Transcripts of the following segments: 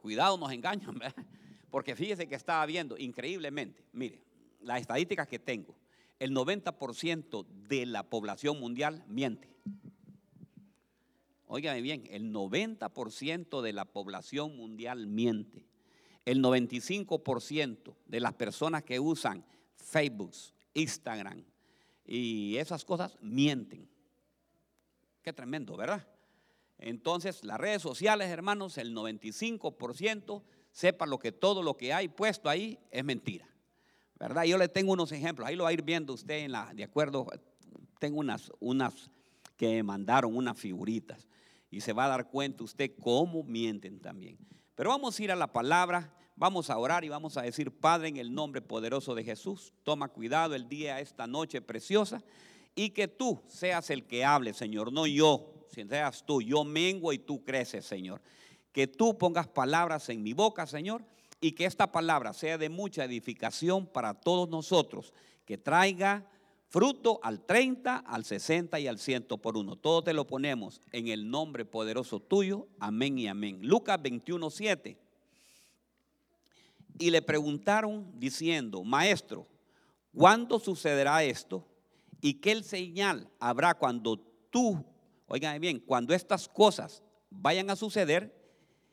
cuidado nos engañan, ¿verdad? porque fíjese que estaba viendo increíblemente, mire, las estadísticas que tengo, el 90% de la población mundial miente. Óigame bien, el 90% de la población mundial miente. El 95% de las personas que usan Facebook, Instagram y esas cosas mienten. Qué tremendo, ¿verdad? Entonces, las redes sociales, hermanos, el 95% sepa lo que todo lo que hay puesto ahí es mentira. ¿Verdad? Yo le tengo unos ejemplos, ahí lo va a ir viendo usted en la, de acuerdo, tengo unas, unas que mandaron, unas figuritas, y se va a dar cuenta usted cómo mienten también. Pero vamos a ir a la palabra, vamos a orar y vamos a decir, Padre, en el nombre poderoso de Jesús, toma cuidado el día, esta noche preciosa, y que tú seas el que hable, Señor, no yo, si seas tú, yo mengo y tú creces, Señor. Que tú pongas palabras en mi boca, Señor, y que esta palabra sea de mucha edificación para todos nosotros, que traiga fruto al 30, al 60 y al 100 por uno. Todo te lo ponemos en el nombre poderoso tuyo. Amén y amén. Lucas 21, 7. Y le preguntaron diciendo, maestro, ¿cuándo sucederá esto? ¿Y qué señal habrá cuando tú, oigan bien, cuando estas cosas vayan a suceder?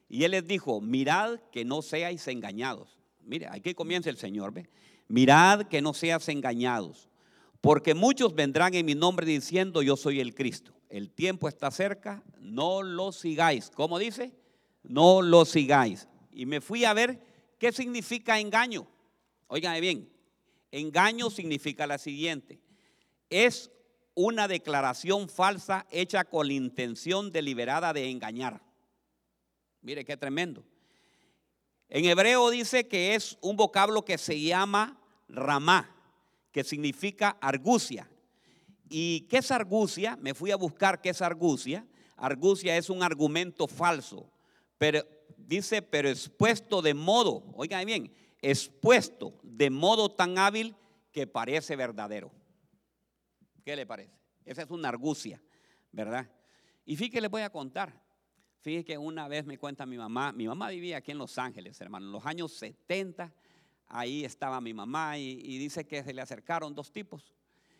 Y él les dijo, mirad que no seáis engañados. Mire, aquí comienza el Señor, ¿ve? Mirad que no seas engañados, porque muchos vendrán en mi nombre diciendo, yo soy el Cristo. El tiempo está cerca, no lo sigáis. ¿Cómo dice? No lo sigáis. Y me fui a ver qué significa engaño. Óigame bien, engaño significa la siguiente. Es una declaración falsa hecha con la intención deliberada de engañar. Mire qué tremendo. En hebreo dice que es un vocablo que se llama ramá, que significa argucia. ¿Y qué es argucia? Me fui a buscar qué es argucia. Argucia es un argumento falso, pero dice, pero expuesto de modo, oigan bien, expuesto de modo tan hábil que parece verdadero. ¿Qué le parece? Esa es una argucia, ¿verdad? Y fíjate, les voy a contar. Fíjese que una vez me cuenta mi mamá, mi mamá vivía aquí en Los Ángeles, hermano, en los años 70, ahí estaba mi mamá y, dice que se le acercaron dos tipos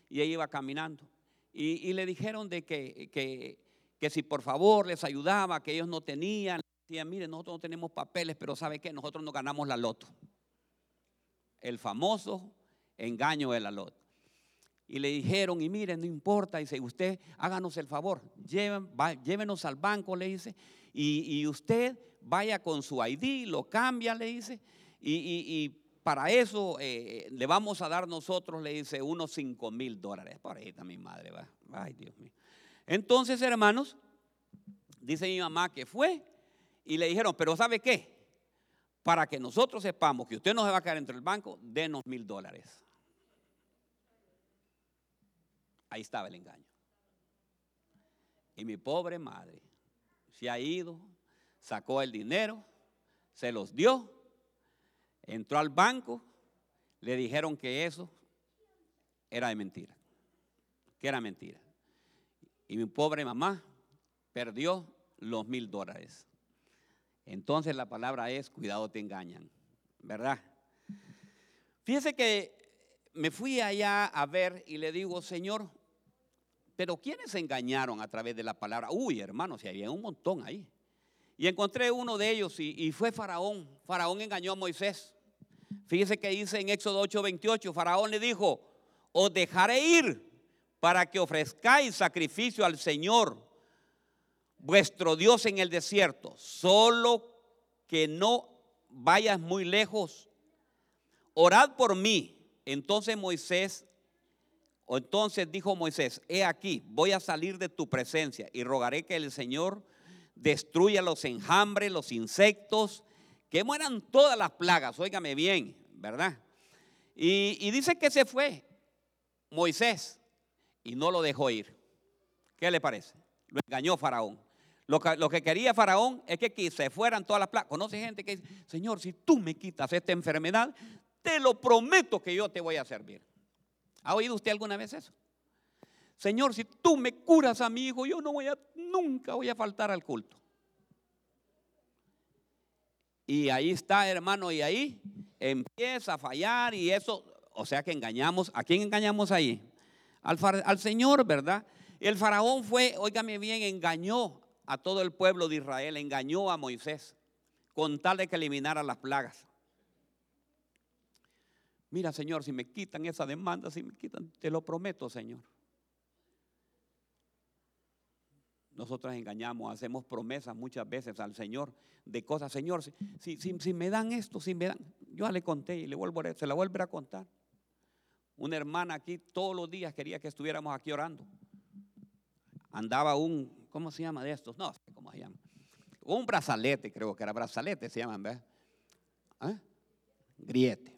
y ella iba caminando y, le dijeron de que, que, que, si por favor les ayudaba, que ellos no tenían, decían, mire, nosotros no tenemos papeles, pero ¿sabe qué? Nosotros no ganamos la loto. El famoso engaño de la loto. Y le dijeron, y miren, no importa, dice, usted háganos el favor, llévenos al banco, le dice, y, usted vaya con su ID, lo cambia, le dice, y, para eso eh, le vamos a dar nosotros, le dice, unos 5 mil dólares. Por ahí está mi madre, va. Ay, Dios mío. Entonces, hermanos, dice mi mamá que fue y le dijeron, pero ¿sabe qué? Para que nosotros sepamos que usted no se va a quedar entre el banco, denos mil dólares. Ahí estaba el engaño. Y mi pobre madre se ha ido, sacó el dinero, se los dio, entró al banco, le dijeron que eso era de mentira, que era mentira. Y mi pobre mamá perdió los mil dólares. Entonces la palabra es, cuidado te engañan, ¿verdad? Fíjese que me fui allá a ver y le digo, Señor, pero ¿quiénes engañaron a través de la palabra? Uy, hermanos, si había un montón ahí. Y encontré uno de ellos y, fue Faraón. Faraón engañó a Moisés. Fíjese que dice en Éxodo 8:28, Faraón le dijo, os dejaré ir para que ofrezcáis sacrificio al Señor, vuestro Dios en el desierto, solo que no vayas muy lejos. Orad por mí. Entonces Moisés entonces dijo Moisés, he aquí, voy a salir de tu presencia y rogaré que el Señor destruya los enjambres, los insectos, que mueran todas las plagas, óigame bien, ¿verdad? Y, dice que se fue Moisés y no lo dejó ir. ¿Qué le parece? Lo engañó Faraón. Lo que, lo que, quería Faraón es que se fueran todas las plagas. Conoce gente que dice, Señor, si tú me quitas esta enfermedad, te lo prometo que yo te voy a servir. ¿Ha oído usted alguna vez eso? Señor, si tú me curas a mi hijo, yo no voy a, nunca voy a faltar al culto. Y ahí está, hermano, y ahí empieza a fallar y eso, o sea que engañamos, ¿a quién engañamos ahí? Al, al Señor, ¿verdad? El faraón fue, óigame bien, engañó a todo el pueblo de Israel, engañó a Moisés con tal de que eliminara las plagas. Mira, Señor, si me quitan esa demanda, si me quitan, te lo prometo, Señor. Nosotros engañamos, hacemos promesas muchas veces al Señor de cosas. Señor, si, si, me dan esto, si me dan, yo le conté y le vuelvo a, se la vuelvo a contar. Una hermana aquí todos los días quería que estuviéramos aquí orando. Andaba un, ¿cómo se llama de estos? No sé cómo se llama. Un brazalete, creo que era brazalete, se llaman, ¿ves? ¿Eh? Griete.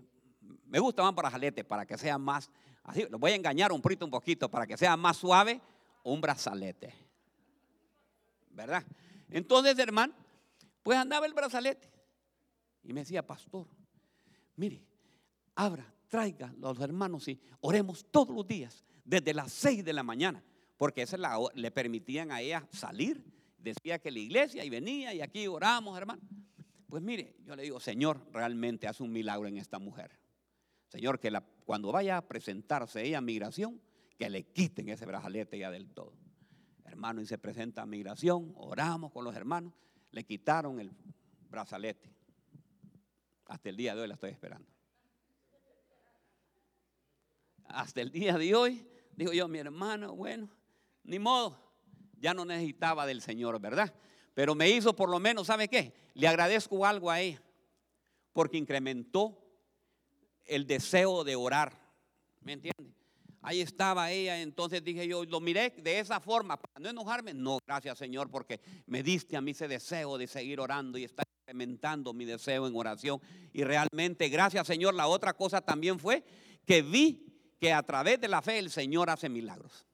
Me gusta más brazalete para que sea más, así, lo voy a engañar un poquito, un poquito, para que sea más suave, un brazalete. ¿Verdad? Entonces, hermano, pues andaba el brazalete. Y me decía, pastor, mire, abra, traiga los hermanos y oremos todos los días, desde las seis de la mañana, porque esa le permitían a ella salir. Decía que la iglesia y venía y aquí oramos, hermano. Pues mire, yo le digo, Señor, realmente hace un milagro en esta mujer. Señor, que cuando vaya a presentarse ella a migración, que le quiten ese brazalete ya del todo. Hermano, y se presenta a migración, oramos con los hermanos, le quitaron el brazalete. Hasta el día de hoy la estoy esperando. Hasta el día de hoy, digo yo, mi hermano, bueno, ni modo, ya no necesitaba del Señor, ¿verdad? Pero me hizo por lo menos, ¿sabe qué? Le agradezco algo a ella, porque incrementó el deseo de orar. ¿Me entiende? Ahí estaba ella, entonces dije yo, lo miré de esa forma, para no enojarme. No, gracias Señor, porque me diste a mí ese deseo de seguir orando y estar incrementando mi deseo en oración. Y realmente, gracias Señor, la otra cosa también fue que vi que a través de la fe el Señor hace milagros.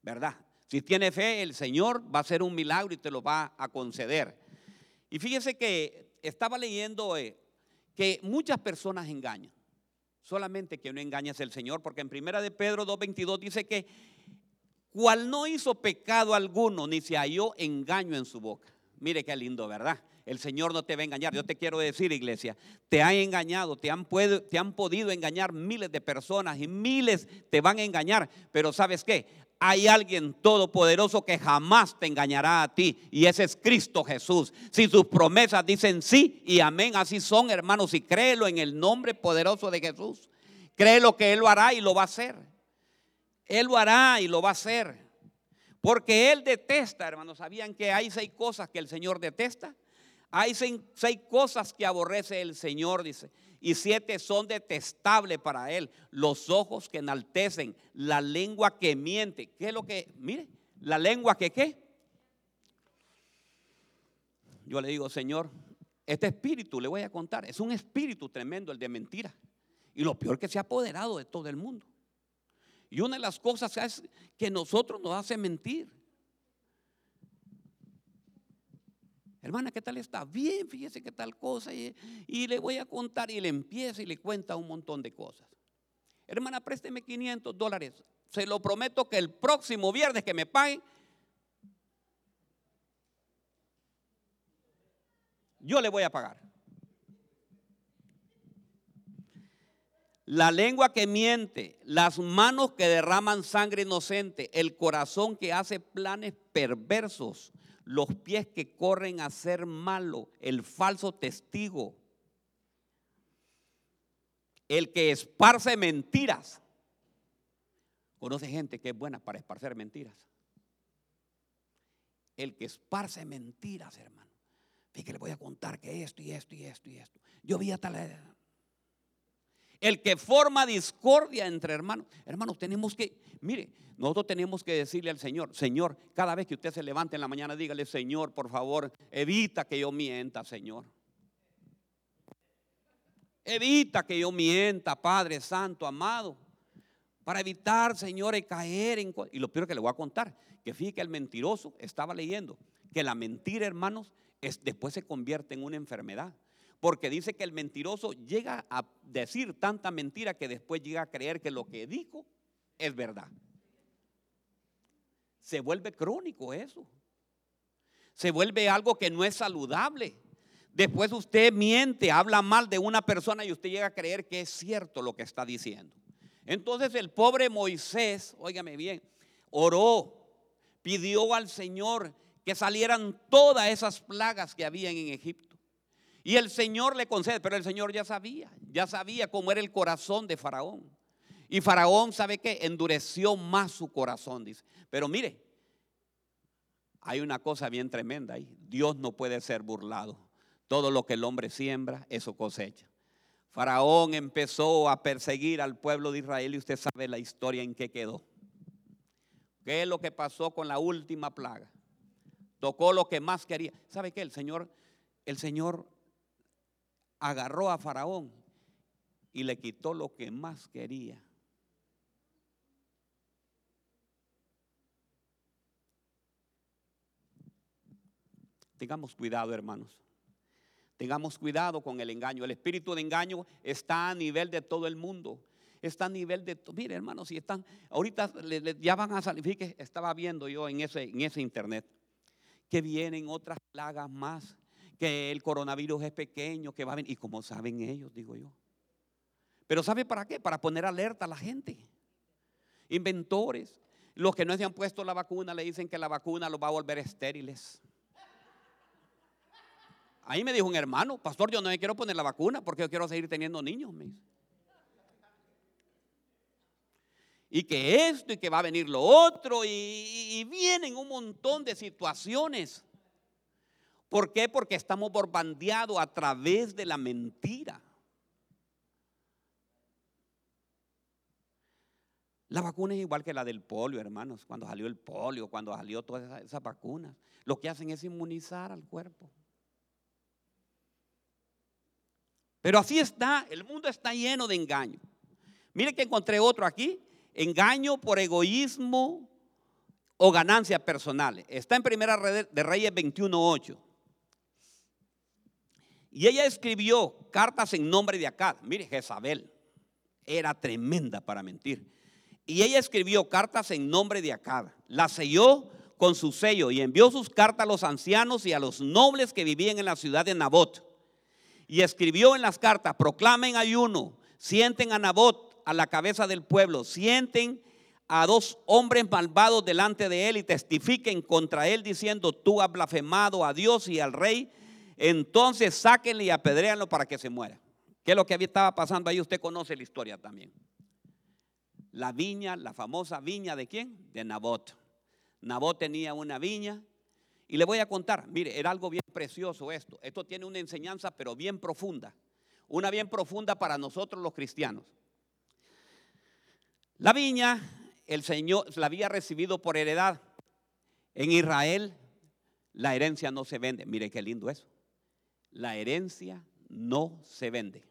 ¿Verdad? Si tiene fe, el Señor va a hacer un milagro y te lo va a conceder. Y fíjese que estaba leyendo eh, que muchas personas engañan. Solamente que no engañes el Señor, porque en primera de Pedro 2.22 dice que cual no hizo pecado alguno, ni se halló engaño en su boca. Mire qué lindo, ¿verdad? El Señor no te va a engañar. Yo te quiero decir, iglesia, te han engañado, te han, te han podido engañar miles de personas y miles te van a engañar. Pero ¿sabes qué? Hay alguien todopoderoso que jamás te engañará a ti y ese es Cristo Jesús. Si sus promesas dicen sí y amén, así son hermanos y créelo en el nombre poderoso de Jesús. Créelo que Él lo hará y lo va a hacer. Él lo hará y lo va a hacer. Porque Él detesta, hermanos, ¿sabían que hay seis cosas que el Señor detesta? Hay seis, seis cosas que aborrece el Señor, dice y siete son detestables para él. Los ojos que enaltecen, la lengua que miente. ¿Qué es lo que? Mire, la lengua que qué. Yo le digo, Señor, este espíritu, le voy a contar, es un espíritu tremendo el de mentira. Y lo peor que se ha apoderado de todo el mundo. Y una de las cosas es que nosotros nos hace mentir. Hermana, ¿qué tal está? Bien, fíjese qué tal cosa. Y, le voy a contar y le empieza y le cuenta un montón de cosas. Hermana, présteme 500 dólares. Se lo prometo que el próximo viernes que me paguen, yo le voy a pagar. La lengua que miente, las manos que derraman sangre inocente, el corazón que hace planes perversos, los pies que corren a ser malo, el falso testigo, el que esparce mentiras. Conoce gente que es buena para esparcer mentiras. El que esparce mentiras, hermano. Fíjate, le voy a contar que esto y esto y esto y esto. Yo vi a tal. El que forma discordia entre hermanos. Hermanos, tenemos que, mire, nosotros tenemos que decirle al Señor, Señor, cada vez que usted se levante en la mañana, dígale, Señor, por favor, evita que yo mienta, Señor. Evita que yo mienta, Padre Santo, amado. Para evitar, Señor, caer en... Y lo peor que le voy a contar, que fíjate que el mentiroso estaba leyendo que la mentira, hermanos, es, después se convierte en una enfermedad. Porque dice que el mentiroso llega a decir tanta mentira que después llega a creer que lo que dijo es verdad. Se vuelve crónico eso. Se vuelve algo que no es saludable. Después usted miente, habla mal de una persona y usted llega a creer que es cierto lo que está diciendo. Entonces el pobre Moisés, óigame bien, oró, pidió al Señor que salieran todas esas plagas que habían en Egipto. Y el Señor le concede, pero el Señor ya sabía, ya sabía cómo era el corazón de Faraón. Y Faraón, ¿sabe qué? Endureció más su corazón, dice. Pero mire, hay una cosa bien tremenda ahí. Dios no puede ser burlado. Todo lo que el hombre siembra, eso cosecha. Faraón empezó a perseguir al pueblo de Israel y usted sabe la historia en que quedó. ¿Qué es lo que pasó con la última plaga? Tocó lo que más quería. ¿Sabe qué? El Señor, el Señor agarró a Faraón y le quitó lo que más quería. Tengamos cuidado, hermanos. Tengamos cuidado con el engaño. El espíritu de engaño está a nivel de todo el mundo. Está a nivel de... Mire, hermanos, si están... Ahorita ya van a salir. Fíjate, estaba viendo yo en ese, en ese internet que vienen otras plagas más. Que el coronavirus es pequeño, que va a venir. Y como saben ellos, digo yo. Pero ¿sabe para qué? Para poner alerta a la gente. Inventores. Los que no se han puesto la vacuna le dicen que la vacuna los va a volver estériles. Ahí me dijo un hermano, pastor, yo no me quiero poner la vacuna porque yo quiero seguir teniendo niños. Y que esto y que va a venir lo otro y, y vienen un montón de situaciones. ¿Por qué? Porque estamos bombardeados a través de la mentira. La vacuna es igual que la del polio, hermanos. Cuando salió el polio, cuando salió todas esas, vacunas, lo que hacen es inmunizar al cuerpo. Pero así está, el mundo está lleno de engaño. Mire que encontré otro aquí, engaño por egoísmo o ganancias personales. Está en Primera de Reyes 21.8. Y ella escribió cartas en nombre de Acad. Mire, Jezabel era tremenda para mentir. Y ella escribió cartas en nombre de Acad. La selló con su sello y envió sus cartas a los ancianos y a los nobles que vivían en la ciudad de Nabot y escribió en las cartas, proclamen ayuno, sienten a Nabot a la cabeza del pueblo, sienten a dos hombres malvados delante de él y testifiquen contra él diciendo, tú has blasfemado a Dios y al rey, entonces sáquenle y apedréanlo para que se muera. ¿Qué es lo que estaba pasando ahí? Usted conoce la historia también. La viña, la famosa viña de quién? De Nabot. Nabot tenía una viña y le voy a contar, mire, era algo bien precioso esto. Esto tiene una enseñanza, pero bien profunda. Una bien profunda para nosotros los cristianos. La viña, el Señor la había recibido por heredad. En Israel, la herencia no se vende. Mire qué lindo eso. La herencia no se vende,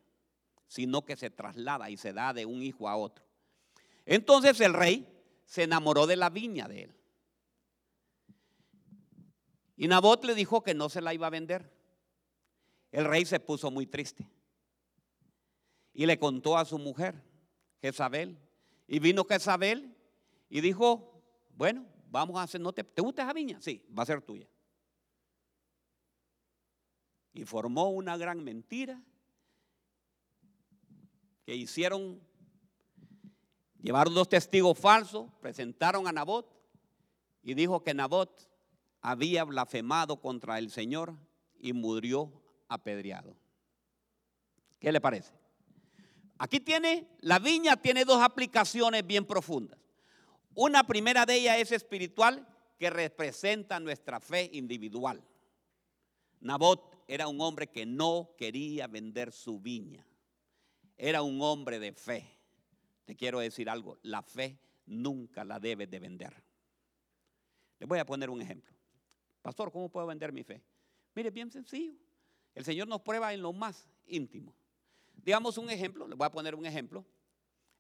sino que se traslada y se da de un hijo a otro. Entonces el rey se enamoró de la viña de él. Y Nabot le dijo que no se la iba a vender. El rey se puso muy triste. Y le contó a su mujer, Jezabel. Y vino Jezabel y dijo, bueno, vamos a hacer, ¿no te, ¿te gusta esa viña? Sí, va a ser tuya. Y formó una gran mentira que hicieron, llevaron dos testigos falsos, presentaron a Nabot y dijo que Nabot había blasfemado contra el Señor y murió apedreado. ¿Qué le parece? Aquí tiene, la viña tiene dos aplicaciones bien profundas. Una primera de ellas es espiritual que representa nuestra fe individual. Nabot era un hombre que no quería vender su viña. Era un hombre de fe. Te quiero decir algo, la fe nunca la debe de vender. Le voy a poner un ejemplo. Pastor, ¿cómo puedo vender mi fe? Mire, bien sencillo. El Señor nos prueba en lo más íntimo. Digamos un ejemplo, le voy a poner un ejemplo.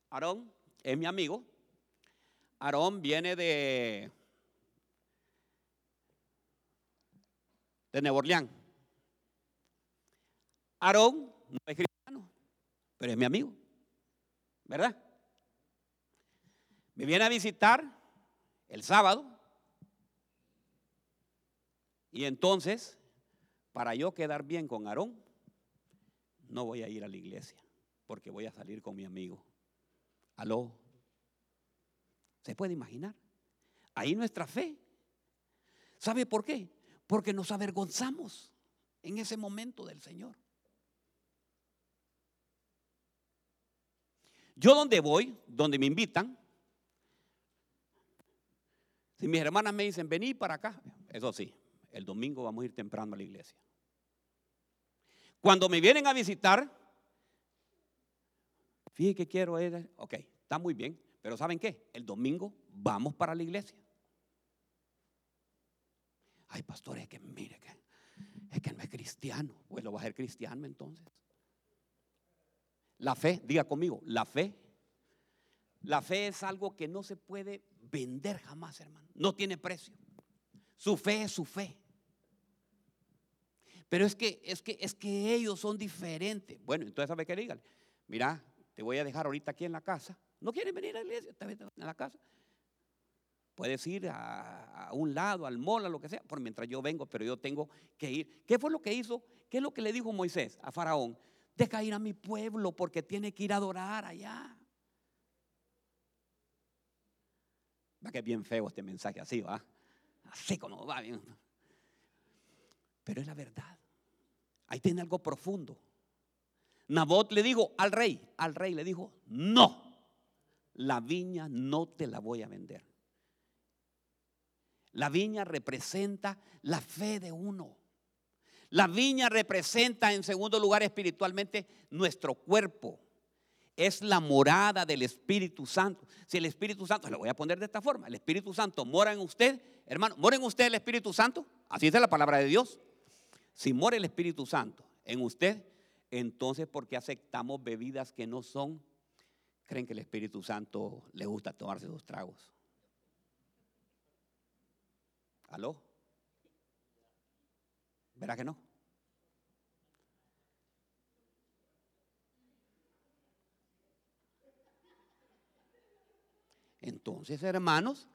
Aarón es mi amigo. Aarón viene de, de Nuevo Orleans. Aarón no es cristiano, pero es mi amigo. ¿Verdad? Me viene a visitar el sábado y entonces para yo quedar bien con Aarón, no voy a ir a la iglesia, porque voy a salir con mi amigo. Aló. ¿Se puede imaginar? Ahí nuestra fe. ¿Sabe por qué? Porque nos avergonzamos en ese momento del Señor. Yo donde voy, donde me invitan, si mis hermanas me dicen, vení para acá, eso sí, el domingo vamos a ir temprano a la iglesia. Cuando me vienen a visitar, fíjate que quiero ir, ok, está muy bien, pero ¿saben qué? El domingo vamos para la iglesia. Ay, pastor, es que mire que es que no es cristiano. Pues lo va a ser cristiano entonces. La fe, diga conmigo, la fe. La fe es algo que no se puede vender jamás, hermano. No tiene precio. Su fe es su fe. Pero es que, es que, es que ellos son diferentes. Bueno, entonces, ¿sabe qué digan? Mira, te voy a dejar ahorita aquí en la casa. ¿No quieren venir a la iglesia? En la casa. Puedes ir a, a, un lado, al mall, a lo que sea, por mientras yo vengo, pero yo tengo que ir. ¿Qué fue lo que hizo? ¿Qué es lo que le dijo Moisés a Faraón? Deja ir a mi pueblo porque tiene que ir a adorar allá. Va que es bien feo este mensaje así, va. Así como va bien. Pero es la verdad. Ahí tiene algo profundo. Nabot le dijo al rey, al rey le dijo, no, la viña no te la voy a vender. La viña representa la fe de uno. La viña representa en segundo lugar espiritualmente nuestro cuerpo. Es la morada del Espíritu Santo. Si el Espíritu Santo, lo voy a poner de esta forma, el Espíritu Santo mora en usted, hermano, mora en usted el Espíritu Santo. Así dice la palabra de Dios. Si mora el Espíritu Santo en usted, entonces ¿por qué aceptamos bebidas que no son? Creen que el Espíritu Santo le gusta tomarse sus tragos. ¿Aló? ¿Verá que no? Entonces, hermanos,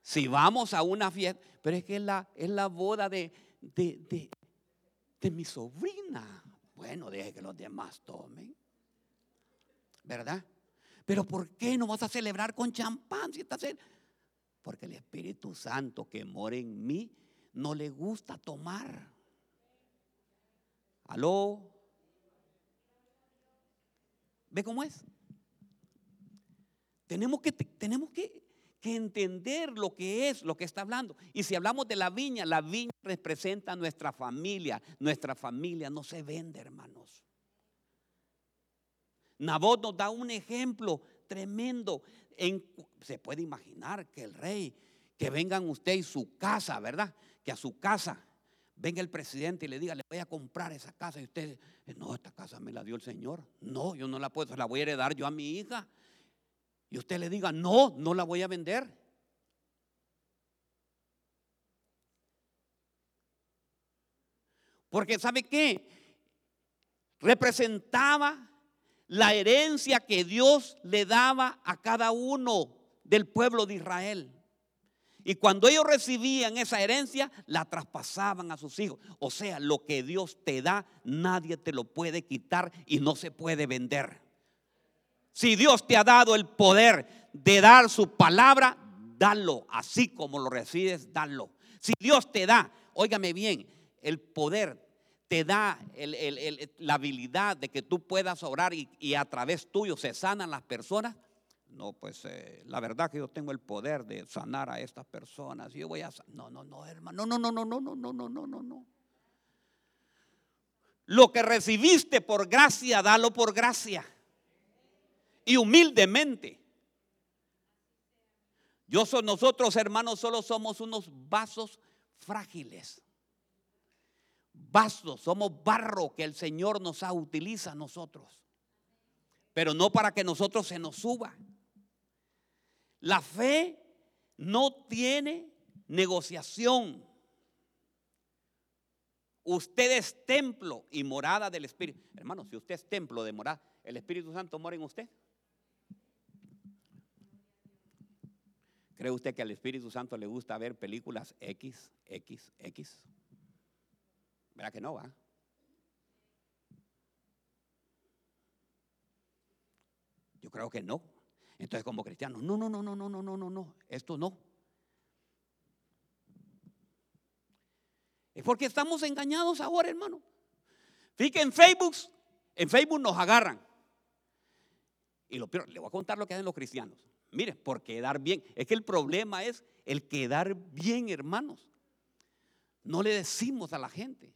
si vamos a una fiesta, pero es que es la, es la boda de, de, de, mi sobrina. Bueno, deje que los demás tomen. ¿Verdad? Pero ¿por qué no vas a celebrar con champán si estás en... Porque el Espíritu Santo que mora en mí no le gusta tomar. ¿Aló? ¿Ve cómo es? Tenemos que, tenemos que, entender lo que es, lo que está hablando. Y si hablamos de la viña, la viña representa nuestra familia. Nuestra familia no se vende, hermanos. Nabot nos da un ejemplo tremendo. En, se puede imaginar que el rey, que vengan usted y su casa, ¿verdad? Que a su casa venga el presidente y le diga, le voy a comprar esa casa. Y usted, no, esta casa me la dio el Señor. No, yo no la puedo, la voy a heredar yo a mi hija. Y usted le diga, no, no la voy a vender. Porque ¿sabe qué? Representaba la herencia que Dios le daba a cada uno del pueblo de Israel. Y cuando ellos recibían esa herencia, la traspasaban a sus hijos. O sea, lo que Dios te da, nadie te lo puede quitar y no se puede vender. Si Dios te ha dado el poder de dar su palabra, dalo. Así como lo recibes, dalo. Si Dios te da, óigame bien, el poder te da la habilidad de que tú puedas orar y, a través tuyo se sanan las personas, no, pues eh, la verdad que yo tengo el poder de sanar a estas personas. Yo voy a no, no, no, hermano, no, no, no, no, no, no, no, no, no, no. Lo que recibiste por gracia, dalo por gracia. Y humildemente. Yo soy, nosotros, hermanos, solo somos unos vasos frágiles. Vasos, somos barro que el Señor nos utiliza a nosotros. Pero no para que nosotros se nos suba. La fe no tiene negociación. Usted es templo y morada del Espíritu. Hermano, si usted es templo de morada, ¿el Espíritu Santo mora en usted? ¿Cree usted que al Espíritu Santo le gusta ver películas X, X, X? ¿Verdad que no va? Yo creo que no. Entonces, como cristianos, no, no, no, no, no, no, no, no, no, esto no. Es porque estamos engañados ahora, hermano. Fíjate en Facebook, en Facebook nos agarran. Y lo peor, le voy a contar lo que hacen los cristianos. Mire, por quedar bien. Es que el problema es el quedar bien, hermanos. No le decimos a la gente.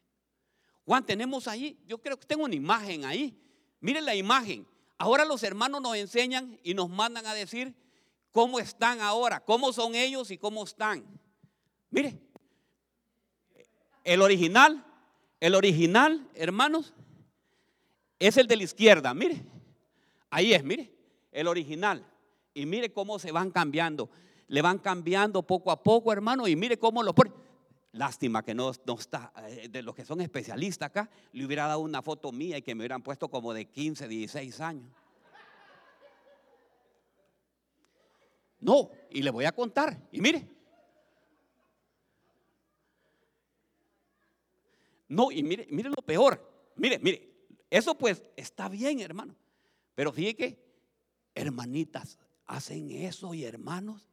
Juan, tenemos ahí, yo creo que tengo una imagen ahí. Miren la imagen. Ahora los hermanos nos enseñan y nos mandan a decir cómo están ahora, cómo son ellos y cómo están. Mire, el original, el original, hermanos, es el de la izquierda. Mire, ahí es, mire, el original. Y mire cómo se van cambiando. Le van cambiando poco a poco, hermano, y mire cómo lo pone. Lástima que no, no, está, eh, de los que son especialistas acá, le hubiera dado una foto mía y que me hubieran puesto como de 15, 16 años. No, y le voy a contar. Y mire. No, y mire, mire lo peor. Mire, mire, eso pues está bien, hermano. Pero fíjate que hermanitas hacen eso y hermanos.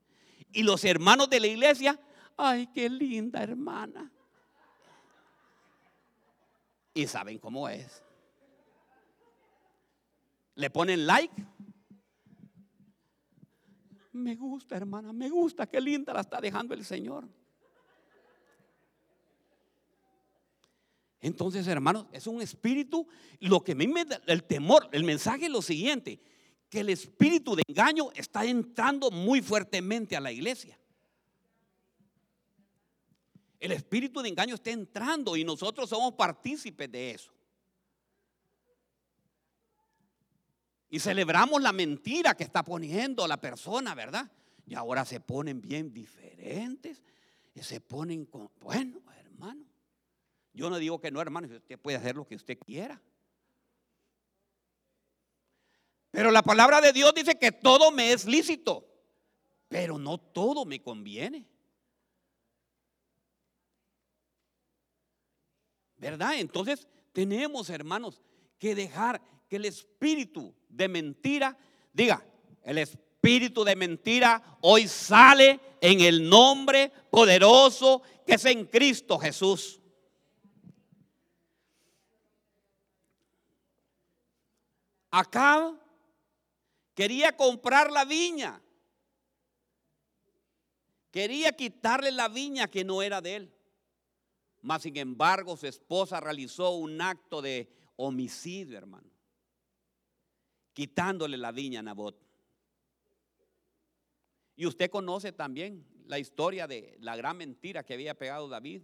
Y los hermanos de la iglesia ay, qué linda hermana. Y saben cómo es. Le ponen like. Me gusta, hermana, me gusta, qué linda la está dejando el Señor. Entonces, hermanos, es un espíritu. Lo que a mí me da el temor, el mensaje es lo siguiente: que el espíritu de engaño está entrando muy fuertemente a la iglesia el espíritu de engaño está entrando y nosotros somos partícipes de eso. Y celebramos la mentira que está poniendo la persona, ¿verdad? Y ahora se ponen bien diferentes. Y se ponen con, bueno, hermano. Yo no digo que no, hermano, usted puede hacer lo que usted quiera. Pero la palabra de Dios dice que todo me es lícito, pero no todo me conviene. ¿Verdad? Entonces tenemos, hermanos, que dejar que el espíritu de mentira, diga, el espíritu de mentira hoy sale en el nombre poderoso que es en Cristo Jesús. Acá quería comprar la viña. Quería quitarle la viña que no era de él. Mas, sin embargo, su esposa realizó un acto de homicidio, hermano, quitándole la viña a Nabot. Y usted conoce también la historia de la gran mentira que había pegado David.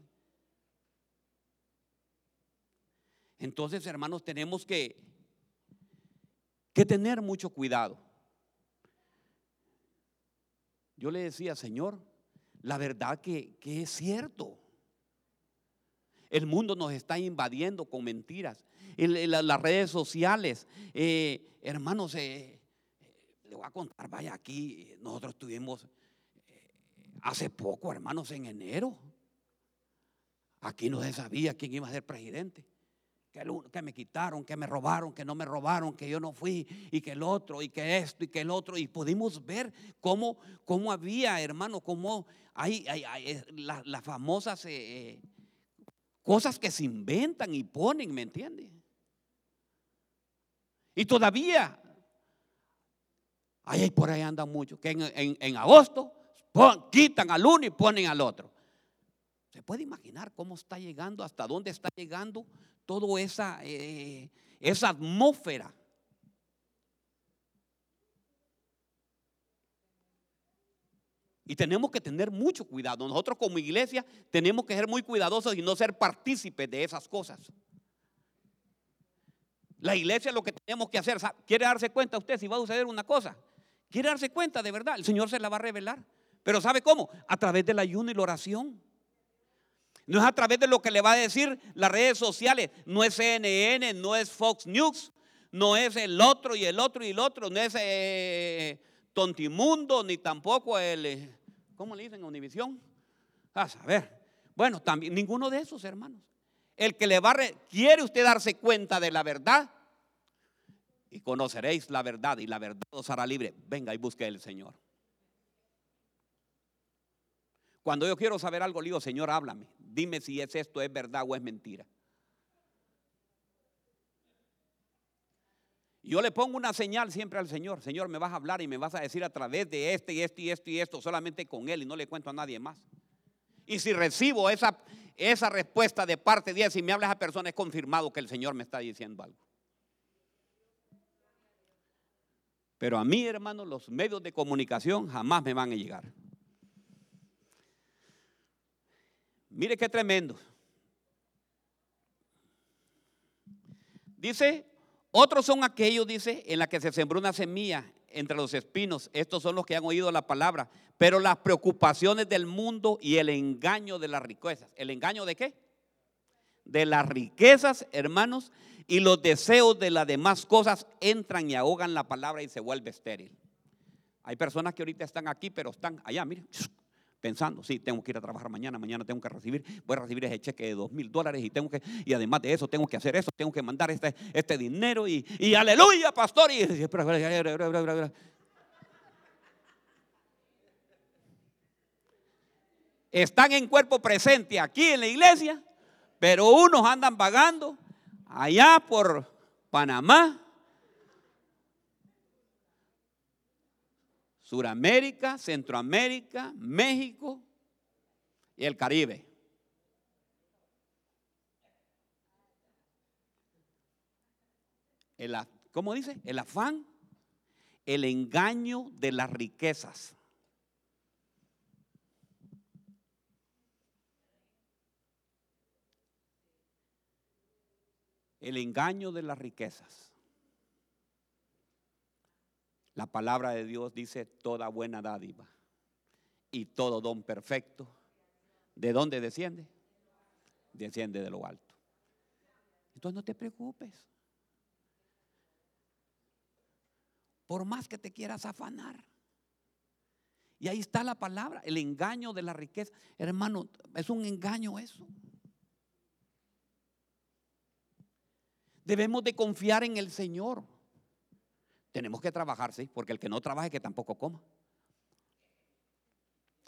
Entonces, hermanos, tenemos que, que tener mucho cuidado. Yo le decía, Señor, la verdad que, que es cierto. El mundo nos está invadiendo con mentiras. las redes sociales, eh, hermanos, eh, le voy a contar, vaya aquí, nosotros tuvimos eh, hace poco, hermanos, en enero. Aquí no se sabía quién iba a ser presidente. Que, que, me quitaron, que me robaron, que no me robaron, que yo no fui, y que el otro, y que esto, y que el otro. Y pudimos ver cómo, cómo había, hermano, cómo hay, las famosas Cosas que se inventan y ponen, ¿me entiende? Y todavía, ahí por ahí andan muchos, que en, agosto quitan al uno y ponen al otro. ¿Se puede imaginar cómo está llegando, hasta dónde está llegando toda esa, eh, esa atmósfera Y tenemos que tener mucho cuidado. Nosotros como iglesia tenemos que ser muy cuidadosos y no ser partícipes de esas cosas. La iglesia lo que tenemos que hacer, ¿quiere darse cuenta usted si va a suceder una cosa? ¿Quiere darse cuenta de verdad? El Señor se la va a revelar. Pero ¿sabe cómo? A través del ayuno y la oración. No es a través de lo que le va a decir las redes sociales. No es CNN, no es Fox News, no es el otro y el otro y el otro, no es eh, Tontimundo, ni tampoco el... Eh, ¿Cómo le dicen a Univisión? A saber. Bueno, también ninguno de esos, hermanos. el que le va. ¿Quiere usted darse cuenta de la verdad? Y conoceréis la verdad y la verdad os hará libre. Venga y busque el Señor. Cuando yo quiero saber algo, le digo, Señor, háblame. Dime si es esto, es verdad o es mentira. Yo le pongo una señal siempre al Señor. Señor, me vas a hablar y me vas a decir a través de este y este y esto y esto, solamente con Él y no le cuento a nadie más. Y si recibo esa, esa respuesta de parte de Él, si me habla esa persona, es confirmado que el Señor me está diciendo algo. Pero a mí, hermano, los medios de comunicación jamás me van a llegar. Mire qué tremendo. Dice, otros son aquellos, dice, en la que se sembró una semilla entre los espinos. Estos son los que han oído la palabra. Pero las preocupaciones del mundo y el engaño de las riquezas. ¿El engaño de qué? De las riquezas, hermanos, y los deseos de las demás cosas entran y ahogan la palabra y se vuelve estéril. Hay personas que ahorita están aquí, pero están allá, miren, pensando, sí, tengo que ir a trabajar mañana, mañana tengo que recibir, voy a recibir ese cheque de dos mil dólares y tengo que, y además de eso tengo que hacer eso, tengo que mandar este, este dinero y, y aleluya, pastor. Y, están en cuerpo presente aquí en la iglesia, pero unos andan pagando allá por Panamá, Suramérica, Centroamérica, México y el Caribe. El, ¿Cómo dice? El afán, el engaño de las riquezas. El engaño de las riquezas. La palabra de Dios dice toda buena dádiva y todo don perfecto. ¿De dónde desciende? Desciende de lo alto. Entonces no te preocupes. Por más que te quieras afanar. Y ahí está la palabra, el engaño de la riqueza. Hermano, es un engaño eso. Debemos de confiar en el Señor. Tenemos que trabajar, sí, porque el que no trabaje que tampoco coma.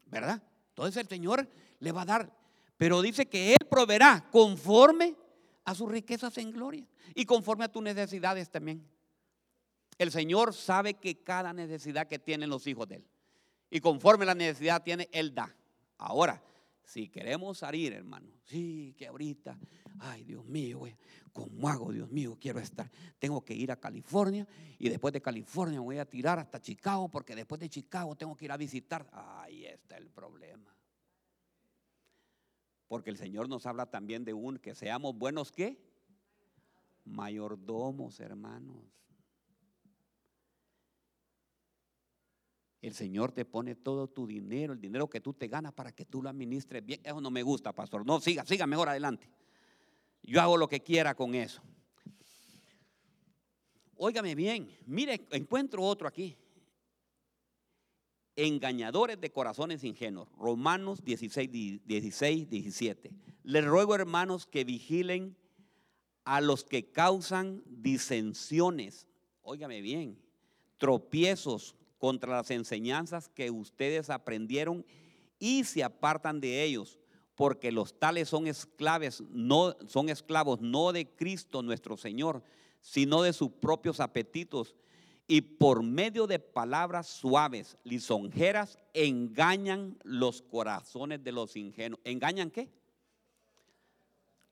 ¿Verdad? Entonces el Señor le va a dar, pero dice que Él proveerá conforme a sus riquezas en gloria y conforme a tus necesidades también. El Señor sabe que cada necesidad que tienen los hijos de Él y conforme la necesidad tiene, Él da. Ahora, si queremos salir, hermano, sí, que ahorita, ay Dios mío, güey, ¿cómo hago, Dios mío? Quiero estar, tengo que ir a California y después de California voy a tirar hasta Chicago porque después de Chicago tengo que ir a visitar. Ahí está el problema. Porque el Señor nos habla también de un que seamos buenos, ¿qué? Mayordomos, hermanos. El Señor te pone todo tu dinero, el dinero que tú te ganas para que tú lo administres bien. Eso no me gusta, pastor. No, siga, siga mejor adelante. Yo hago lo que quiera con eso. Óigame bien, mire, encuentro otro aquí. Engañadores de corazones ingenuos. Romanos 16, 16, 17. Les ruego, hermanos, que vigilen a los que causan disensiones. Óigame bien, tropiezos contra las enseñanzas que ustedes aprendieron y se apartan de ellos, porque los tales son esclavos, no son esclavos no de Cristo nuestro Señor, sino de sus propios apetitos y por medio de palabras suaves, lisonjeras, engañan los corazones de los ingenuos. ¿Engañan qué?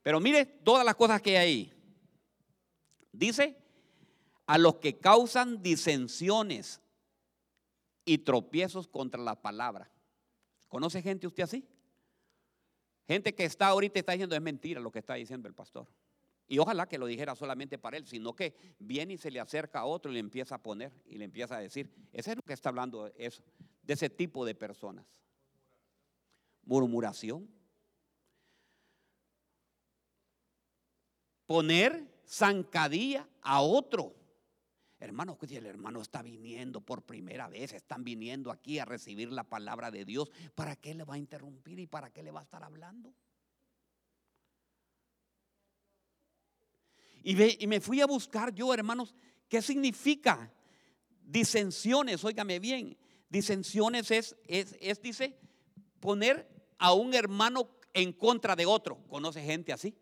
Pero mire todas las cosas que hay ahí. Dice, a los que causan disensiones y tropiezos contra la palabra. ¿Conoce gente usted así? Gente que está ahorita está diciendo es mentira lo que está diciendo el pastor. Y ojalá que lo dijera solamente para él, sino que viene y se le acerca a otro y le empieza a poner y le empieza a decir. Ese es lo que está hablando eso, de ese tipo de personas. Murmuración. Poner zancadilla a otro. Hermano, el hermano está viniendo por primera vez, están viniendo aquí a recibir la palabra de Dios. ¿Para qué le va a interrumpir y para qué le va a estar hablando? Y, ve, y me fui a buscar yo, hermanos, ¿qué significa disensiones? Óigame bien, disensiones es, es, es, dice, poner a un hermano en contra de otro. ¿Conoce gente así?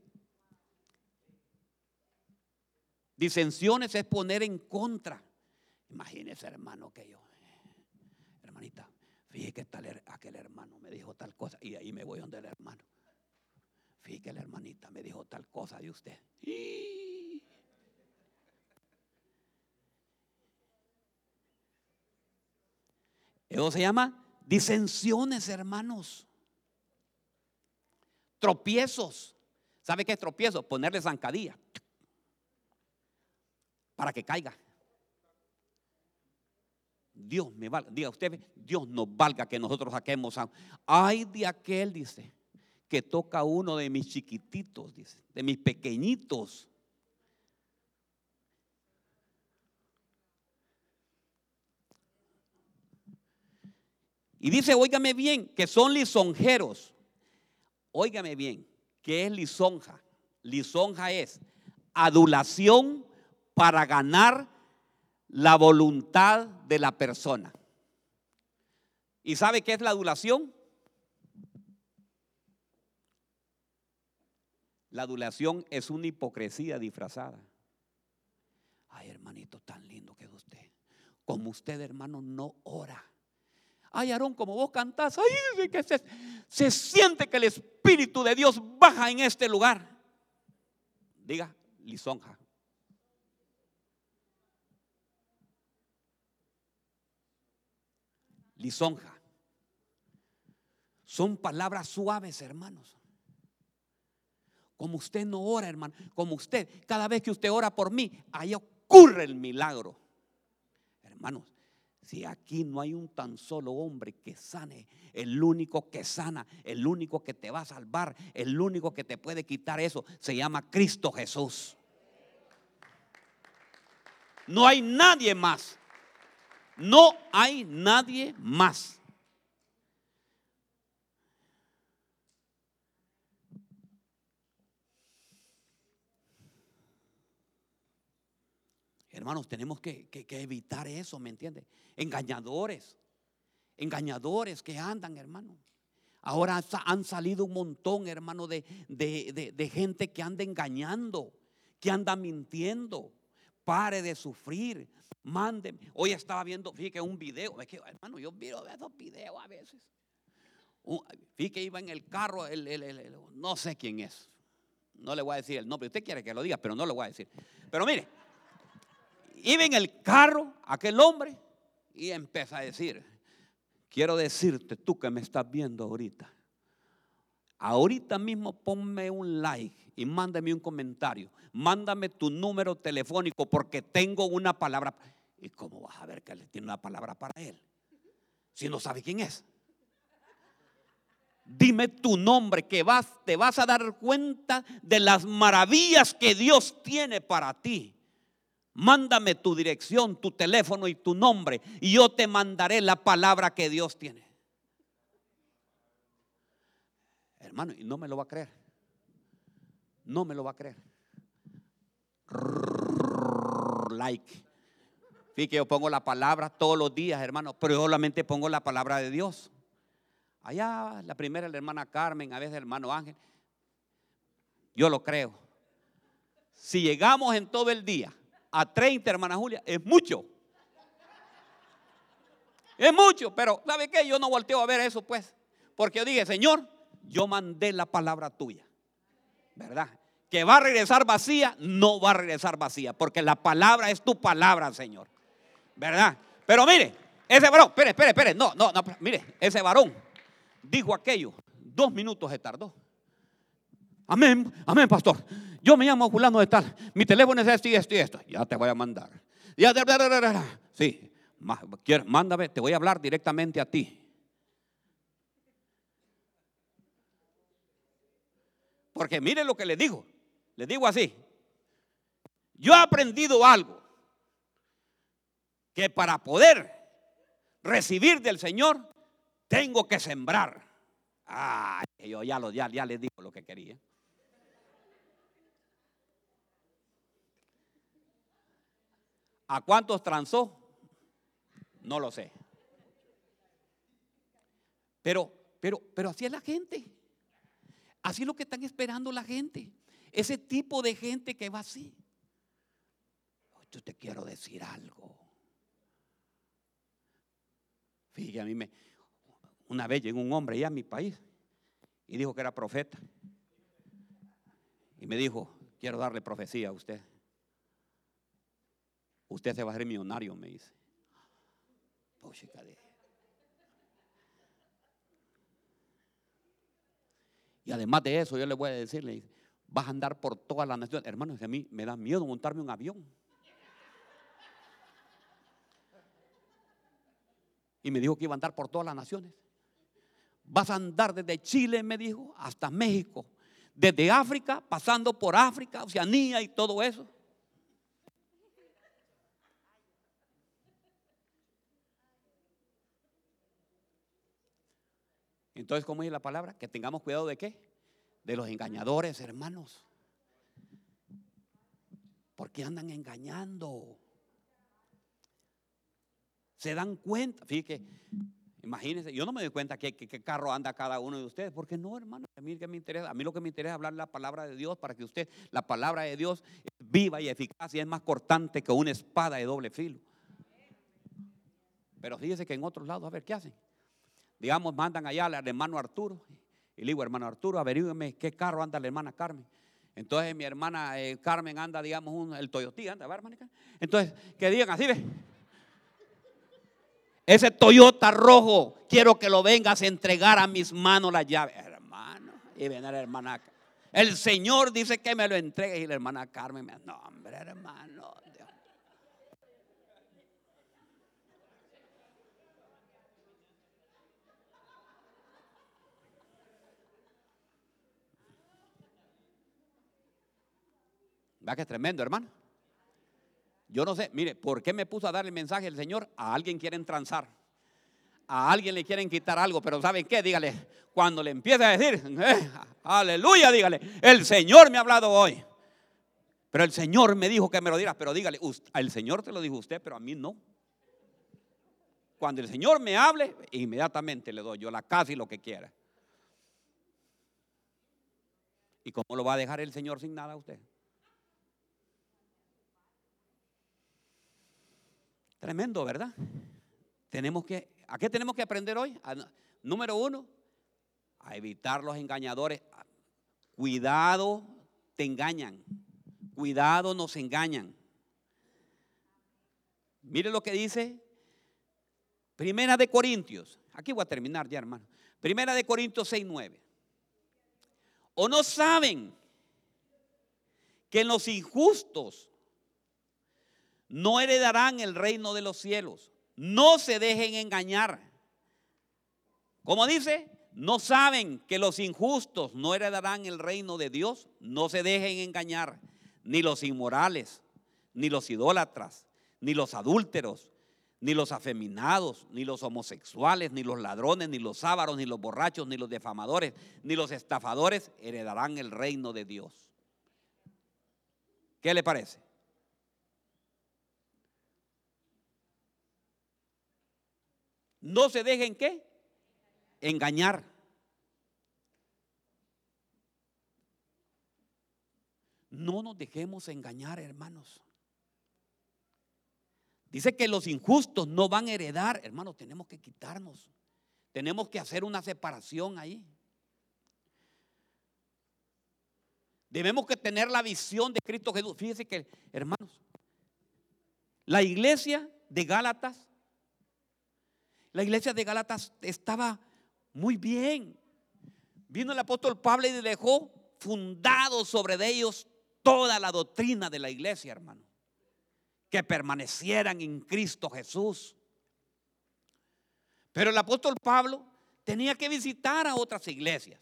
Disensiones es poner en contra. Imagínese, hermano, que yo, hermanita, fíjese que tal, aquel hermano me dijo tal cosa y ahí me voy donde el hermano. Fíjese que la hermanita me dijo tal cosa de usted. Eso se llama disensiones, hermanos. Tropiezos. ¿Sabe qué es tropiezo? Ponerle zancadilla para que caiga. Dios me valga, diga usted, Dios nos valga que nosotros saquemos a. Ay de aquel, dice, que toca uno de mis chiquititos, dice, de mis pequeñitos. Y dice, óigame bien, que son lisonjeros. Óigame bien, ¿qué es lisonja? Lisonja es adulación para ganar la voluntad de la persona. ¿Y sabe qué es la adulación? La adulación es una hipocresía disfrazada. Ay, hermanito, tan lindo que usted. Como usted, hermano, no ora. Ay, Aarón, como vos cantás, ay, se, se siente que el Espíritu de Dios baja en este lugar. Diga, lisonja. Son palabras suaves, hermanos. Como usted no ora, hermano, como usted, cada vez que usted ora por mí, ahí ocurre el milagro. Hermanos, si aquí no hay un tan solo hombre que sane, el único que sana, el único que te va a salvar, el único que te puede quitar eso, se llama Cristo Jesús. No hay nadie más. No hay nadie más. Hermanos, tenemos que, evitar eso, ¿me entiende? Engañadores, engañadores que andan, hermano. Ahora han salido un montón, hermano, de, de gente que anda engañando, que anda mintiendo. Pare de sufrir, Mándeme. Hoy estaba viendo, fíjate, un video. Es que, hermano, yo miro esos videos a veces. Fíjate iba en el carro, el, no sé quién es. No le voy a decir el nombre. Usted quiere que lo diga, pero no lo voy a decir. Pero mire, iba en el carro aquel hombre y empieza a decir, quiero decirte, tú que me estás viendo ahorita, ahorita mismo ponme un like y mándame un comentario. Mándame tu número telefónico porque tengo una palabra. ¿Y cómo vas a ver que él tiene una palabra para él? Si no sabe quién es. Dime tu nombre que vas, te vas a dar cuenta de las maravillas que Dios tiene para ti. Mándame tu dirección, tu teléfono y tu nombre y yo te mandaré la palabra que Dios tiene. Hermano, y no me lo va a creer. No me lo va a creer. Like. Fíjate yo pongo la palabra todos los días, hermano, pero yo solamente pongo la palabra de Dios. Allá, la primera, la hermana Carmen, a veces el hermano Ángel. Yo lo creo. Si llegamos en todo el día a 30, hermana Julia, es mucho. Es mucho, pero ¿sabe qué? Yo no volteo a ver eso, pues. Porque yo dije, Señor, yo mandé la palabra tuya. ¿Verdad? Que va a regresar vacía, no va a regresar vacía, porque la palabra es tu palabra, Señor. ¿verdad? Pero mire, ese varón, espere, espere, espere, no, no, no, mire, ese varón dijo aquello, dos minutos se tardó. Amén, amén, pastor. Yo me llamo fulano de tal, mi teléfono es este y esto y esto. Ya te voy a mandar. Ya, sí, mándame, te voy a hablar directamente a ti. Porque mire lo que le digo. Le digo así. Yo he aprendido algo que para poder recibir del Señor tengo que sembrar. Ah, yo ya, lo, ya, ya les digo lo que quería. ¿A cuántos transó? No lo sé. Pero, pero, pero así es la gente. Así es lo que están esperando la gente. Ese tipo de gente que va así. Yo te quiero decir algo. Fíjate, a mí me. Una vez llegó un hombre allá a mi país y dijo que era profeta. Y me dijo: Quiero darle profecía a usted. Usted se va a hacer millonario, me dice. Pues, y además de eso, yo le voy a decirle, vas a andar por toda la nación. Hermanos, a mí me da miedo montarme un avión. Y me dijo que iba a andar por todas las naciones. Vas a andar desde Chile, me dijo, hasta México. Desde África, pasando por África, Oceanía y todo eso. Entonces, ¿cómo es la palabra? Que tengamos cuidado de qué? De los engañadores, hermanos. Porque andan engañando. Se dan cuenta. Fíjate, imagínense, yo no me doy cuenta qué, qué, carro anda cada uno de ustedes. Porque no, hermano, a mí, me interesa, a mí lo que me interesa es hablar la palabra de Dios para que usted, la palabra de Dios es viva y eficaz y es más cortante que una espada de doble filo. Pero fíjese que en otros lados, a ver, ¿qué hacen? Digamos, mandan allá al hermano Arturo. Y le digo, hermano Arturo, averígame qué carro anda la hermana Carmen. Entonces mi hermana eh, Carmen anda, digamos, un, el Toyota, anda, ¿verdad, hermana? Entonces, que digan así, ve. Ese Toyota rojo, quiero que lo vengas a entregar a mis manos la llave. Hermano, y viene la hermana. El Señor dice que me lo entregue. Y la hermana Carmen me no, hombre, hermano. ¿Va que es tremendo, hermano? Yo no sé, mire, ¿por qué me puso a darle el mensaje el Señor? A alguien quieren transar. A alguien le quieren quitar algo, pero ¿saben qué? Dígale, cuando le empiece a decir, eh, aleluya, dígale, el Señor me ha hablado hoy. Pero el Señor me dijo que me lo diera, pero dígale, el Señor te lo dijo usted, pero a mí no. Cuando el Señor me hable, inmediatamente le doy yo la casa y lo que quiera. ¿Y cómo lo va a dejar el Señor sin nada a usted? Tremendo, ¿verdad? Tenemos que, ¿a qué tenemos que aprender hoy? número uno, a evitar los engañadores. Cuidado, te engañan. Cuidado, nos engañan. Mire lo que dice Primera de Corintios. Aquí voy a terminar ya, hermano. Primera de Corintios 6, 9. ¿O no saben que los injustos no heredarán el reino de los cielos. No se dejen engañar. Como dice, no saben que los injustos no heredarán el reino de Dios. No se dejen engañar. Ni los inmorales, ni los idólatras, ni los adúlteros, ni los afeminados, ni los homosexuales, ni los ladrones, ni los ávaros, ni los borrachos, ni los defamadores, ni los estafadores heredarán el reino de Dios. ¿Qué le parece? No se dejen qué? Engañar. No nos dejemos engañar, hermanos. Dice que los injustos no van a heredar. Hermanos, tenemos que quitarnos. Tenemos que hacer una separación ahí. Debemos que tener la visión de Cristo Jesús. Fíjense que, hermanos, la iglesia de Gálatas la iglesia de Galatas estaba muy bien. Vino el apóstol Pablo y dejó fundado sobre ellos toda la doctrina de la iglesia, hermano. Que permanecieran en Cristo Jesús. Pero el apóstol Pablo tenía que visitar a otras iglesias.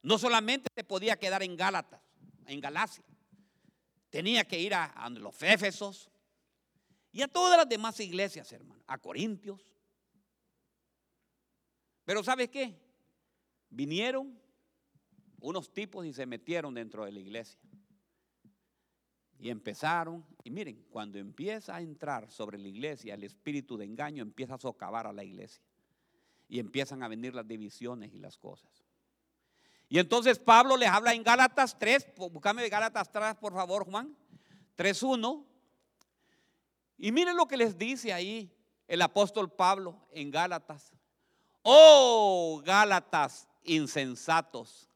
No solamente se podía quedar en Gálatas, en Galacia. Tenía que ir a, a los Éfesos y a todas las demás iglesias, hermano. A Corintios, pero ¿sabes qué? Vinieron unos tipos y se metieron dentro de la iglesia. Y empezaron, y miren, cuando empieza a entrar sobre la iglesia el espíritu de engaño, empieza a socavar a la iglesia. Y empiezan a venir las divisiones y las cosas. Y entonces Pablo les habla en Gálatas 3, búscame Gálatas 3, por favor, Juan, 3.1. Y miren lo que les dice ahí el apóstol Pablo en Gálatas. Oh, Gálatas insensatos,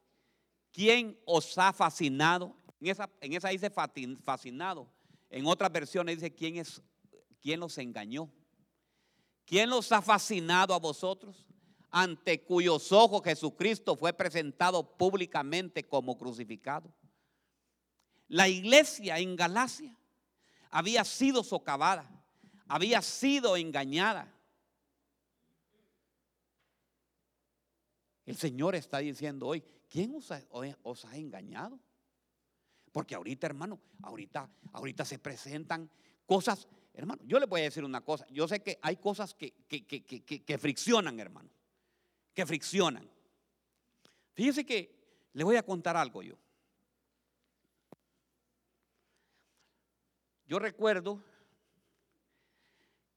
¿quién os ha fascinado? En esa, en esa dice fascinado. En otras versiones dice, ¿quién, es, ¿quién los engañó? ¿Quién los ha fascinado a vosotros? Ante cuyos ojos Jesucristo fue presentado públicamente como crucificado. La iglesia en Galacia había sido socavada, había sido engañada. El Señor está diciendo hoy, ¿quién os ha engañado? Porque ahorita, hermano, ahorita, ahorita se presentan cosas, hermano, yo le voy a decir una cosa, yo sé que hay cosas que, que, friccionan, hermano, que friccionan. Fíjese que le voy a contar algo yo. Yo recuerdo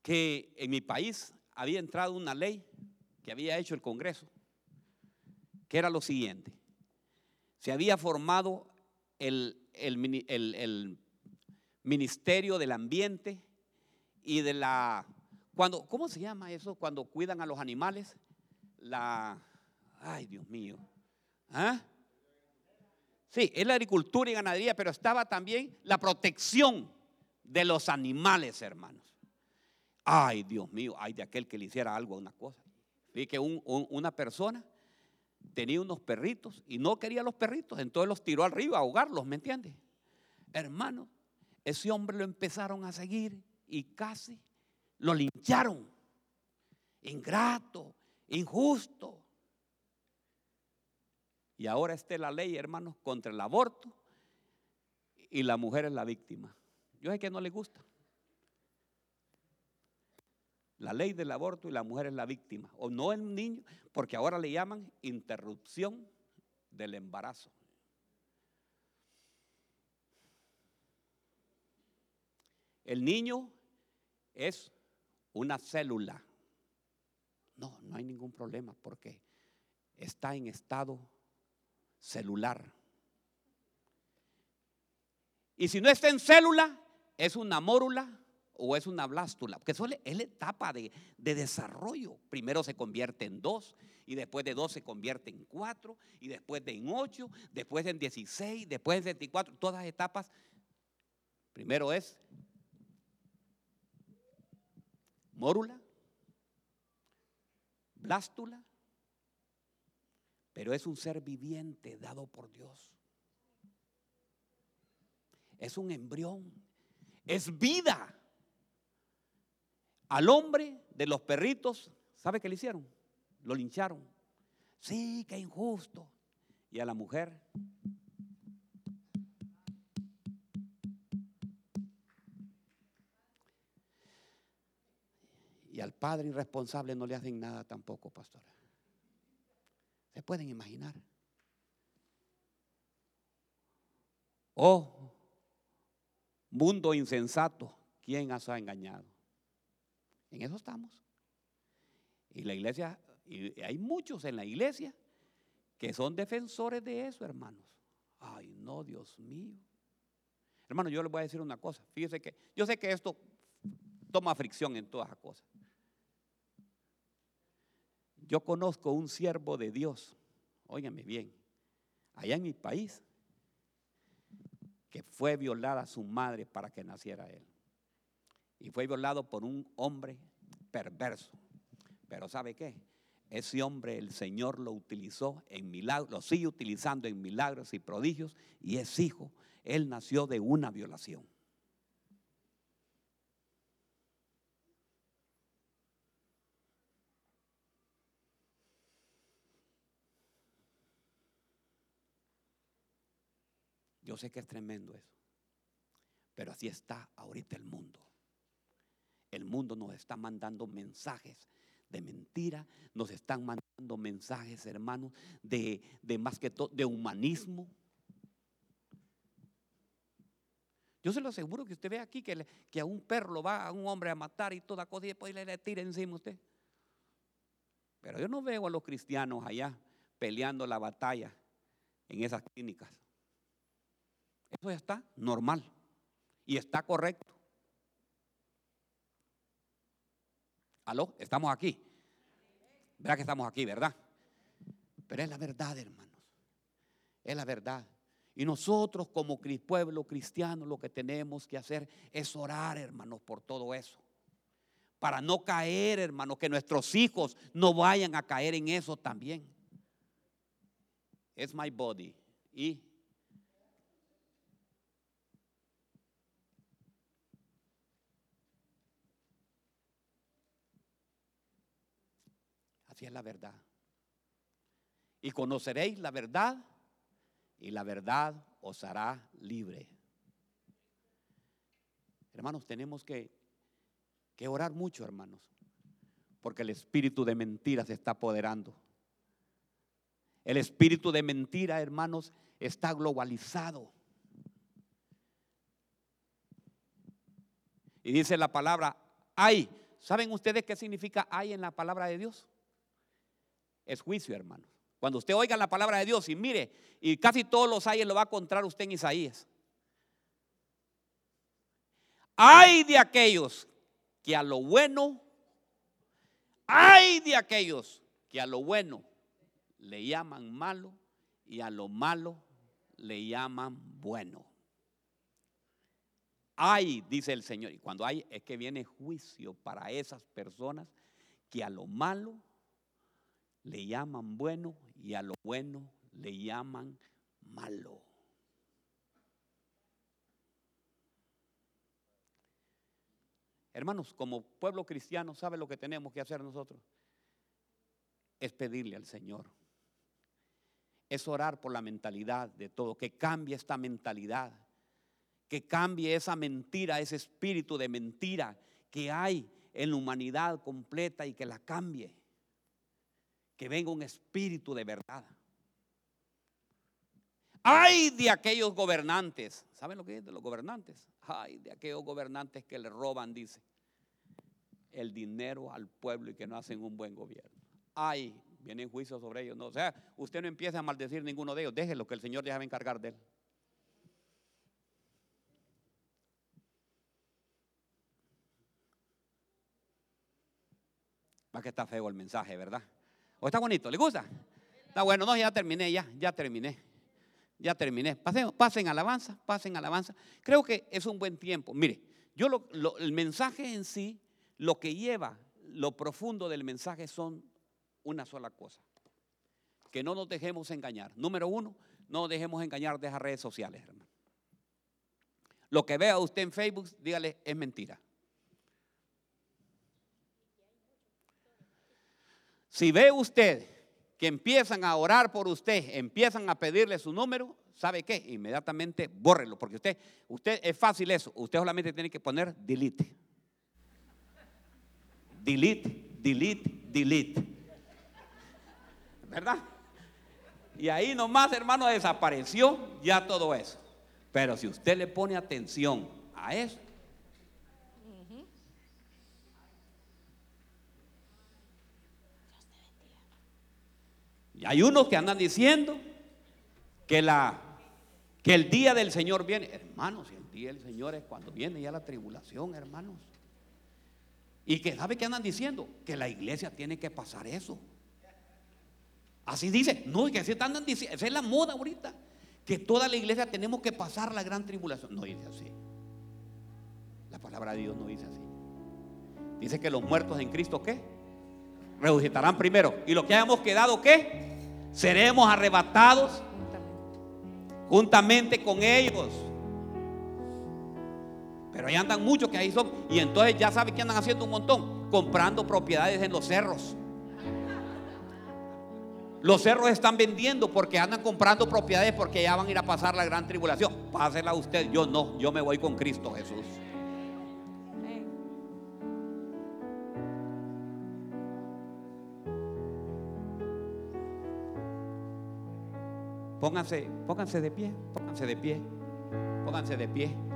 que en mi país había entrado una ley que había hecho el Congreso, que era lo siguiente. Se había formado el, el, Ministerio del Ambiente y de la... Cuando, ¿Cómo se llama eso? Cuando cuidan a los animales. La... Ay, Dios mío. ¿Ah? Sí, es la agricultura y ganadería, pero estaba también la protección de los animales, hermanos. Ay, Dios mío, ay de aquel que le hiciera algo a una cosa. Vi que una persona tenía unos perritos y no quería los perritos, entonces los tiró arriba a ahogarlos, ¿me entiendes? Hermano, ese hombre lo empezaron a seguir y casi lo lincharon. Ingrato, injusto. Y ahora está la ley, hermanos, contra el aborto y la mujer es la víctima. Yo sé que no le gusta. La ley del aborto y la mujer es la víctima. O no el niño, porque ahora le llaman interrupción del embarazo. El niño es una célula. No, no hay ningún problema porque está en estado celular. Y si no está en célula, es una mórula o es una blástula, porque eso es la etapa de, desarrollo. Primero se convierte en dos, y después de dos se convierte en cuatro, y después de en ocho, después en dieciséis, después en 24, todas etapas. Primero es mórula, blástula, pero es un ser viviente dado por Dios. Es un embrión, es vida. Al hombre de los perritos, ¿sabe qué le hicieron? Lo lincharon. Sí, qué injusto. Y a la mujer. Y al padre irresponsable no le hacen nada tampoco, pastora. ¿Se pueden imaginar? Oh, mundo insensato, ¿quién os ha engañado? En eso estamos. Y la iglesia, y hay muchos en la iglesia que son defensores de eso, hermanos. Ay, no, Dios mío. Hermano, yo les voy a decir una cosa. Fíjese que yo sé que esto toma fricción en todas las cosas. Yo conozco un siervo de Dios, óigame bien, allá en mi país, que fue violada su madre para que naciera él y fue violado por un hombre perverso. Pero ¿sabe qué? Ese hombre el Señor lo utilizó en milagros, lo sigue utilizando en milagros y prodigios y es hijo. Él nació de una violación. Yo sé que es tremendo eso, pero así está ahorita el mundo. El mundo nos está mandando mensajes de mentira, nos están mandando mensajes, hermanos, de, más que todo, de humanismo. Yo se lo aseguro que usted ve aquí que, que a un perro lo va a un hombre a matar y toda cosa y después le, le tira encima a usted. Pero yo no veo a los cristianos allá peleando la batalla en esas clínicas. Eso ya está normal y está correcto. ¿Aló? Estamos aquí. Verá que estamos aquí, ¿verdad? Pero es la verdad, hermanos. Es la verdad. Y nosotros como pueblo cristiano lo que tenemos que hacer es orar, hermanos, por todo eso. Para no caer, hermanos, que nuestros hijos no vayan a caer en eso también. Es my body. Y así es la verdad. Y conoceréis la verdad y la verdad os hará libre. Hermanos, tenemos que, que orar mucho, hermanos, porque el espíritu de mentira se está apoderando. El espíritu de mentira, hermanos, está globalizado. Y dice la palabra hay. ¿Saben ustedes qué significa hay en la palabra de Dios? Es juicio, hermanos. Cuando usted oiga la palabra de Dios y mire, y casi todos los hay lo va a encontrar usted en Isaías. Hay de aquellos que a lo bueno, hay de aquellos que a lo bueno le llaman malo y a lo malo le llaman bueno. Hay, dice el Señor, y cuando hay es que viene juicio para esas personas que a lo malo le llaman bueno y a lo bueno le llaman malo. Hermanos, como pueblo cristiano, ¿sabe lo que tenemos que hacer nosotros? Es pedirle al Señor. Es orar por la mentalidad de todo, que cambie esta mentalidad, que cambie esa mentira, ese espíritu de mentira que hay en la humanidad completa y que la cambie que venga un espíritu de verdad. Ay de aquellos gobernantes. ¿Saben lo que es de los gobernantes? Ay de aquellos gobernantes que le roban, dice, el dinero al pueblo y que no hacen un buen gobierno. Ay, vienen juicios sobre ellos. No, o sea, usted no empieza a maldecir ninguno de ellos. Déjelo que el Señor ya va encargar de él. Va que está feo el mensaje, ¿verdad? ¿O está bonito? ¿Le gusta? Está bueno, no, ya terminé, ya, ya terminé. Ya terminé. Pasen, pasen alabanza, pasen alabanza. Creo que es un buen tiempo. Mire, yo el mensaje en sí, lo que lleva, lo profundo del mensaje son una sola cosa. Que no nos dejemos engañar. Número uno, no nos dejemos engañar de esas redes sociales, hermano. Lo que vea usted en Facebook, dígale, es mentira. Si ve usted que empiezan a orar por usted, empiezan a pedirle su número, ¿sabe qué? Inmediatamente bórrelo, porque usted, usted es fácil eso. Usted solamente tiene que poner delete. Delete, delete, delete. ¿Verdad? Y ahí nomás, hermano, desapareció ya todo eso. Pero si usted le pone atención a eso, Y hay unos que andan diciendo que, la, que el día del Señor viene. Hermanos, el día del Señor es cuando viene ya la tribulación, hermanos. Y que sabe que andan diciendo que la iglesia tiene que pasar eso. Así dice, no, que así andan diciendo, esa es la moda ahorita, que toda la iglesia tenemos que pasar la gran tribulación. No dice así. La palabra de Dios no dice así. Dice que los muertos en Cristo, ¿qué? resucitarán primero. Y lo que hayamos quedado, ¿qué? Seremos arrebatados juntamente con ellos. Pero ahí andan muchos que ahí son. Y entonces ya sabe que andan haciendo un montón. Comprando propiedades en los cerros. Los cerros están vendiendo porque andan comprando propiedades porque ya van a ir a pasar la gran tribulación. Pásela usted. Yo no. Yo me voy con Cristo Jesús. Pónganse, pónganse de pie, pónganse de pie, pónganse de pie.